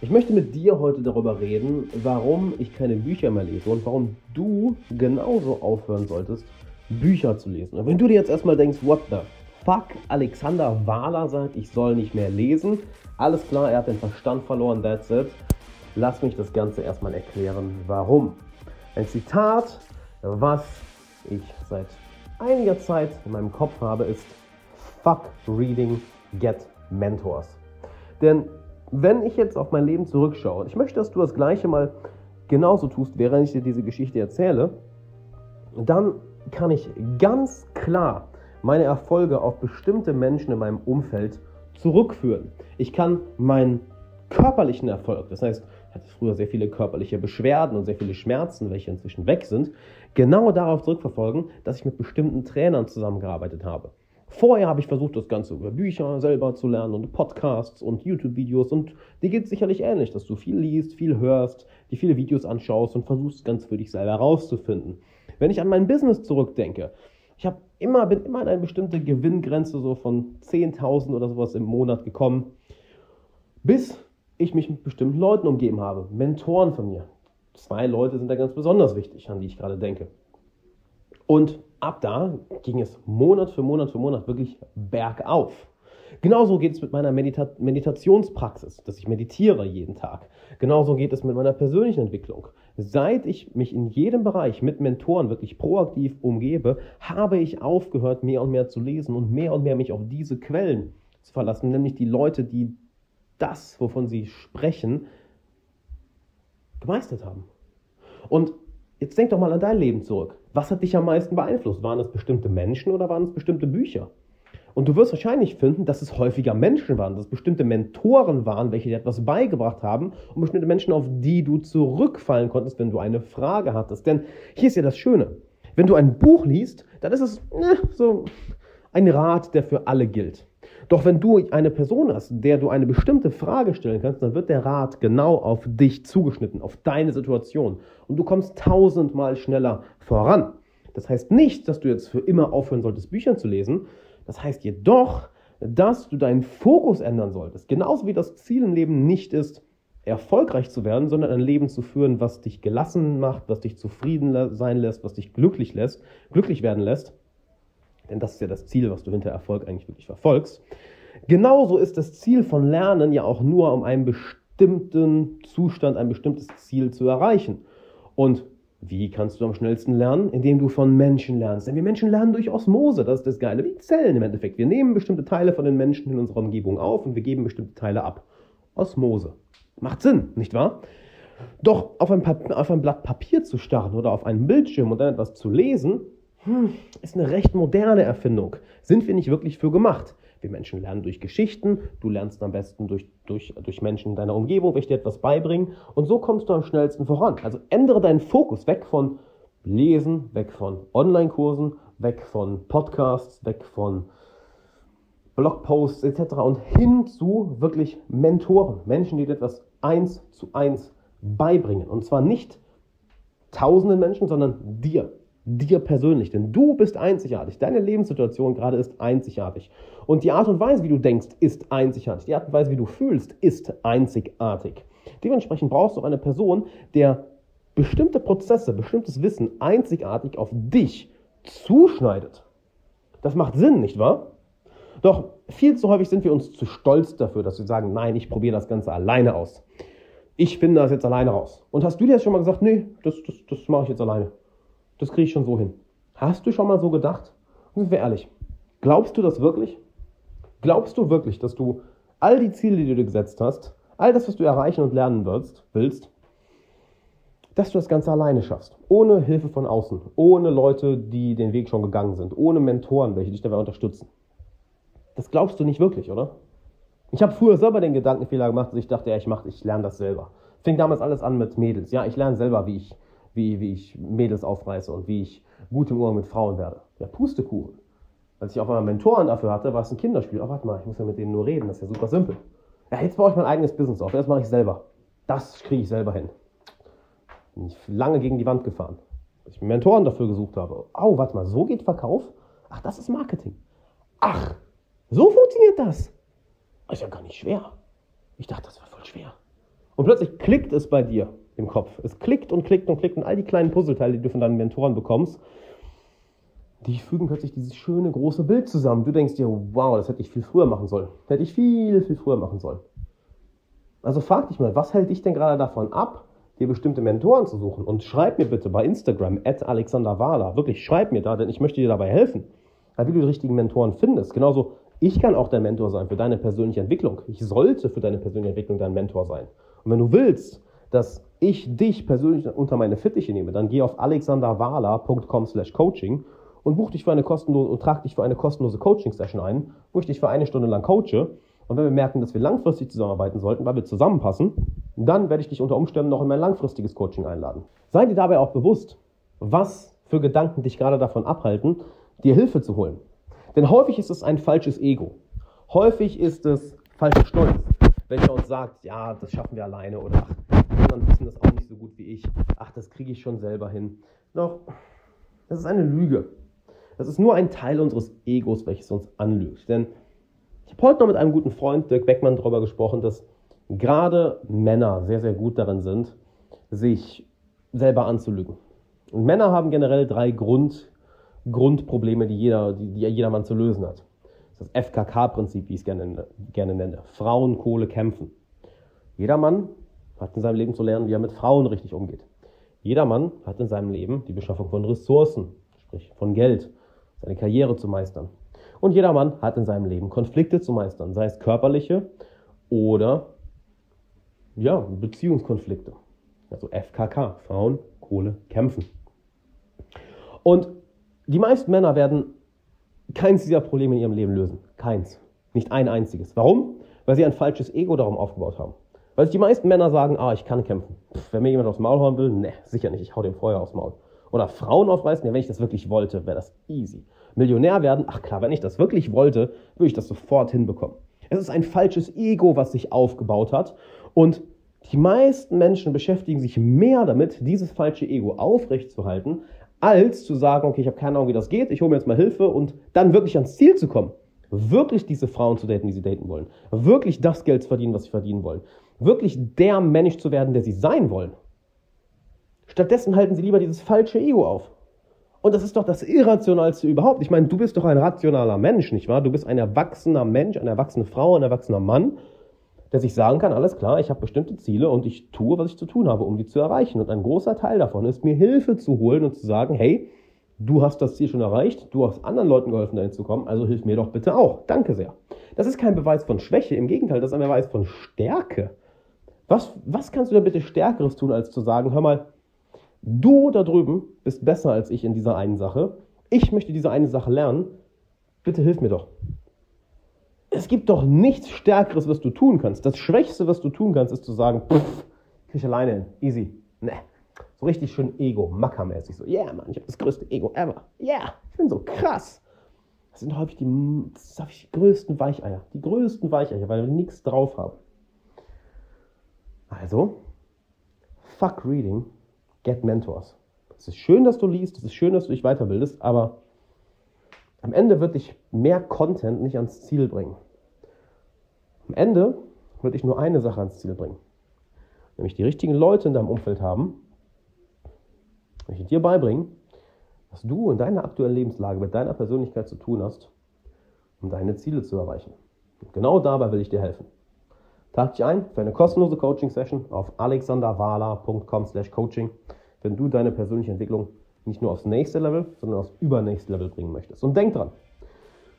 Ich möchte mit dir heute darüber reden, warum ich keine Bücher mehr lese und warum du genauso aufhören solltest, Bücher zu lesen. Und wenn du dir jetzt erstmal denkst, what the fuck, Alexander Wahler sagt, ich soll nicht mehr lesen, alles klar, er hat den Verstand verloren, that's it. Lass mich das Ganze erstmal erklären, warum. Ein Zitat, was ich seit einiger Zeit in meinem Kopf habe, ist Fuck Reading, Get Mentors. Denn wenn ich jetzt auf mein Leben zurückschaue, ich möchte, dass du das gleiche mal genauso tust, während ich dir diese Geschichte erzähle, dann kann ich ganz klar meine Erfolge auf bestimmte Menschen in meinem Umfeld zurückführen. Ich kann meinen körperlichen Erfolg, das heißt, ich hatte früher sehr viele körperliche Beschwerden und sehr viele Schmerzen, welche inzwischen weg sind, genau darauf zurückverfolgen, dass ich mit bestimmten Trainern zusammengearbeitet habe. Vorher habe ich versucht, das Ganze über Bücher selber zu lernen und Podcasts und YouTube-Videos und dir geht es sicherlich ähnlich, dass du viel liest, viel hörst, dir viele Videos anschaust und versuchst, ganz für dich selber herauszufinden. Wenn ich an mein Business zurückdenke, ich habe immer, bin immer an eine bestimmte Gewinngrenze so von 10.000 oder sowas im Monat gekommen, bis ich mich mit bestimmten Leuten umgeben habe, Mentoren von mir. Zwei Leute sind da ganz besonders wichtig, an die ich gerade denke. Und ab da ging es Monat für Monat für Monat wirklich bergauf. Genauso geht es mit meiner Medita Meditationspraxis, dass ich meditiere jeden Tag. Genauso geht es mit meiner persönlichen Entwicklung. Seit ich mich in jedem Bereich mit Mentoren wirklich proaktiv umgebe, habe ich aufgehört, mehr und mehr zu lesen und mehr und mehr mich auf diese Quellen zu verlassen, nämlich die Leute, die das, wovon sie sprechen, gemeistert haben. Und Jetzt denk doch mal an dein Leben zurück. Was hat dich am meisten beeinflusst? Waren es bestimmte Menschen oder waren es bestimmte Bücher? Und du wirst wahrscheinlich finden, dass es häufiger Menschen waren, dass es bestimmte Mentoren waren, welche dir etwas beigebracht haben und bestimmte Menschen, auf die du zurückfallen konntest, wenn du eine Frage hattest. Denn hier ist ja das Schöne. Wenn du ein Buch liest, dann ist es ne, so ein Rat, der für alle gilt. Doch wenn du eine Person hast, der du eine bestimmte Frage stellen kannst, dann wird der Rat genau auf dich zugeschnitten, auf deine Situation. Und du kommst tausendmal schneller voran. Das heißt nicht, dass du jetzt für immer aufhören solltest, Bücher zu lesen. Das heißt jedoch, dass du deinen Fokus ändern solltest. Genauso wie das Ziel im Leben nicht ist, erfolgreich zu werden, sondern ein Leben zu führen, was dich gelassen macht, was dich zufrieden sein lässt, was dich glücklich lässt, glücklich werden lässt denn das ist ja das Ziel, was du hinter Erfolg eigentlich wirklich verfolgst. Genauso ist das Ziel von Lernen ja auch nur, um einen bestimmten Zustand, ein bestimmtes Ziel zu erreichen. Und wie kannst du am schnellsten lernen? Indem du von Menschen lernst. Denn wir Menschen lernen durch Osmose. Das ist das Geile. Wie Zellen im Endeffekt. Wir nehmen bestimmte Teile von den Menschen in unserer Umgebung auf und wir geben bestimmte Teile ab. Osmose. Macht Sinn, nicht wahr? Doch auf ein, auf ein Blatt Papier zu starren oder auf einen Bildschirm und dann etwas zu lesen, hm, ist eine recht moderne Erfindung. Sind wir nicht wirklich für gemacht? Wir Menschen lernen durch Geschichten, du lernst am besten durch, durch, durch Menschen in deiner Umgebung, welche dir etwas beibringen und so kommst du am schnellsten voran. Also ändere deinen Fokus weg von Lesen, weg von Online-Kursen, weg von Podcasts, weg von Blogposts etc. und hin zu wirklich Mentoren, Menschen, die dir etwas eins zu eins beibringen. Und zwar nicht tausenden Menschen, sondern dir dir persönlich, denn du bist einzigartig. Deine Lebenssituation gerade ist einzigartig. Und die Art und Weise, wie du denkst, ist einzigartig. Die Art und Weise, wie du fühlst, ist einzigartig. Dementsprechend brauchst du eine Person, der bestimmte Prozesse, bestimmtes Wissen einzigartig auf dich zuschneidet. Das macht Sinn, nicht wahr? Doch viel zu häufig sind wir uns zu stolz dafür, dass wir sagen, nein, ich probiere das Ganze alleine aus. Ich finde das jetzt alleine raus. Und hast du dir jetzt schon mal gesagt, nee, das, das, das mache ich jetzt alleine? Das kriege ich schon so hin. Hast du schon mal so gedacht? Sind wir ehrlich, glaubst du das wirklich? Glaubst du wirklich, dass du all die Ziele, die du dir gesetzt hast, all das, was du erreichen und lernen willst, willst, dass du das Ganze alleine schaffst, ohne Hilfe von außen, ohne Leute, die den Weg schon gegangen sind, ohne Mentoren, welche dich dabei unterstützen. Das glaubst du nicht wirklich, oder? Ich habe früher selber den Gedankenfehler gemacht, dass ich dachte, ja, ich mache, ich lerne das selber. Fing damals alles an mit Mädels. Ja, ich lerne selber, wie ich wie, wie ich Mädels aufreiße und wie ich gut im Umgang mit Frauen werde. Ja, Pustekuchen. Als ich auf einmal Mentoren dafür hatte, war es ein Kinderspiel. Oh, warte mal, ich muss ja mit denen nur reden, das ist ja super simpel. Ja, jetzt baue ich mein eigenes Business auf, das mache ich selber. Das kriege ich selber hin. Bin ich lange gegen die Wand gefahren. Als ich Mentoren dafür gesucht habe. Oh, warte mal, so geht Verkauf? Ach, das ist Marketing. Ach, so funktioniert das. Das ist ja gar nicht schwer. Ich dachte, das war voll schwer. Und plötzlich klickt es bei dir im Kopf. Es klickt und klickt und klickt und all die kleinen Puzzleteile, die du von deinen Mentoren bekommst, die fügen plötzlich dieses schöne große Bild zusammen. Du denkst dir, wow, das hätte ich viel früher machen sollen. Das hätte ich viel, viel früher machen sollen. Also frag dich mal, was hält dich denn gerade davon ab, dir bestimmte Mentoren zu suchen? Und schreib mir bitte bei Instagram, at Alexander Wahler, wirklich schreib mir da, denn ich möchte dir dabei helfen, wie du die richtigen Mentoren findest. Genauso, ich kann auch dein Mentor sein für deine persönliche Entwicklung. Ich sollte für deine persönliche Entwicklung dein Mentor sein. Und wenn du willst, dass ich dich persönlich unter meine Fittiche nehme, dann geh auf alexanderwahler.com slash coaching und buch dich für eine kostenlose und trag dich für eine kostenlose Coaching-Session ein, wo ich dich für eine Stunde lang coache und wenn wir merken, dass wir langfristig zusammenarbeiten sollten, weil wir zusammenpassen, dann werde ich dich unter Umständen noch in mein langfristiges Coaching einladen. Sei dir dabei auch bewusst, was für Gedanken dich gerade davon abhalten, dir Hilfe zu holen. Denn häufig ist es ein falsches Ego. Häufig ist es falscher Stolz, welcher uns sagt, ja, das schaffen wir alleine oder ach, anderen wissen das auch nicht so gut wie ich. Ach, das kriege ich schon selber hin. Doch, das ist eine Lüge. Das ist nur ein Teil unseres Egos, welches uns anlügt. Denn ich habe heute noch mit einem guten Freund, Dirk Beckmann, darüber gesprochen, dass gerade Männer sehr, sehr gut darin sind, sich selber anzulügen. Und Männer haben generell drei Grund, Grundprobleme, die, jeder, die, die jedermann zu lösen hat. Das FKK-Prinzip, wie ich es gerne, gerne nenne. Frauen, Kohle, kämpfen. Jeder Mann hat in seinem Leben zu lernen, wie er mit Frauen richtig umgeht. Jeder Mann hat in seinem Leben die Beschaffung von Ressourcen, sprich von Geld, seine Karriere zu meistern. Und jeder Mann hat in seinem Leben Konflikte zu meistern, sei es körperliche oder ja, Beziehungskonflikte. Also FKK, Frauen, Kohle, Kämpfen. Und die meisten Männer werden keins dieser Probleme in ihrem Leben lösen. Keins. Nicht ein einziges. Warum? Weil sie ein falsches Ego darum aufgebaut haben. Weil die meisten Männer sagen, ah, ich kann kämpfen. Pff, wenn mir jemand aufs Maul hauen will, ne, sicher nicht, ich hau dem Feuer aufs Maul. Oder Frauen aufreißen, ja, wenn ich das wirklich wollte, wäre das easy. Millionär werden, ach klar, wenn ich das wirklich wollte, würde ich das sofort hinbekommen. Es ist ein falsches Ego, was sich aufgebaut hat. Und die meisten Menschen beschäftigen sich mehr damit, dieses falsche Ego aufrechtzuerhalten, als zu sagen, okay, ich habe keine Ahnung, wie das geht, ich hole mir jetzt mal Hilfe und dann wirklich ans Ziel zu kommen. Wirklich diese Frauen zu daten, die sie daten wollen. Wirklich das Geld zu verdienen, was sie verdienen wollen. Wirklich der Mensch zu werden, der sie sein wollen. Stattdessen halten sie lieber dieses falsche Ego auf. Und das ist doch das Irrationalste überhaupt. Ich meine, du bist doch ein rationaler Mensch, nicht wahr? Du bist ein erwachsener Mensch, eine erwachsene Frau, ein erwachsener Mann, der sich sagen kann, alles klar, ich habe bestimmte Ziele und ich tue, was ich zu tun habe, um die zu erreichen. Und ein großer Teil davon ist, mir Hilfe zu holen und zu sagen, hey, du hast das Ziel schon erreicht, du hast anderen Leuten geholfen, dahin zu kommen, also hilf mir doch bitte auch. Danke sehr. Das ist kein Beweis von Schwäche, im Gegenteil, das ist ein Beweis von Stärke. Was, was kannst du da bitte Stärkeres tun, als zu sagen, hör mal, Du da drüben bist besser als ich in dieser einen Sache. Ich möchte diese eine Sache lernen. Bitte hilf mir doch. Es gibt doch nichts Stärkeres, was du tun kannst. Das Schwächste, was du tun kannst, ist zu sagen, pff, krieg ich alleine hin. Easy. Ne. So richtig schön Ego-Mackermäßig. So, yeah, Mann, ich habe das größte Ego ever. Yeah, ich bin so krass. Das sind häufig die, das häufig die größten Weicheier. Die größten Weicheier, weil wir nichts drauf haben. Also, fuck Reading Get Mentors. Es ist schön, dass du liest, es ist schön, dass du dich weiterbildest, aber am Ende wird dich mehr Content nicht ans Ziel bringen. Am Ende wird dich nur eine Sache ans Ziel bringen. Nämlich die richtigen Leute in deinem Umfeld haben, welche dir beibringen, was du in deiner aktuellen Lebenslage mit deiner Persönlichkeit zu tun hast, um deine Ziele zu erreichen. Und genau dabei will ich dir helfen. Trag dich ein für eine kostenlose Coaching-Session auf alexanderwala.com/coaching wenn du deine persönliche Entwicklung nicht nur aufs nächste Level, sondern aufs übernächste Level bringen möchtest. Und denk dran,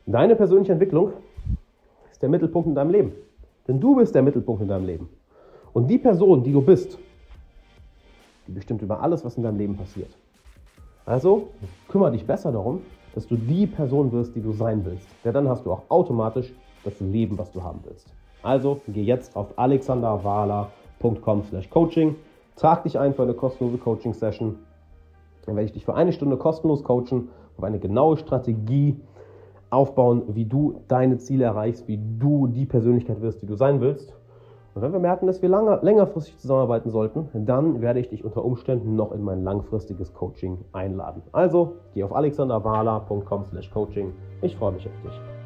deine persönliche Entwicklung ist der Mittelpunkt in deinem Leben. Denn du bist der Mittelpunkt in deinem Leben. Und die Person, die du bist, die bestimmt über alles, was in deinem Leben passiert. Also kümmere dich besser darum, dass du die Person wirst, die du sein willst. Denn dann hast du auch automatisch das Leben, was du haben willst. Also geh jetzt auf alexanderwala.com/coaching Trag dich ein für eine kostenlose Coaching-Session. Dann werde ich dich für eine Stunde kostenlos coachen, auf eine genaue Strategie aufbauen, wie du deine Ziele erreichst, wie du die Persönlichkeit wirst, die du sein willst. Und wenn wir merken, dass wir lange, längerfristig zusammenarbeiten sollten, dann werde ich dich unter Umständen noch in mein langfristiges Coaching einladen. Also geh auf alexanderwala.com/coaching. Ich freue mich auf dich.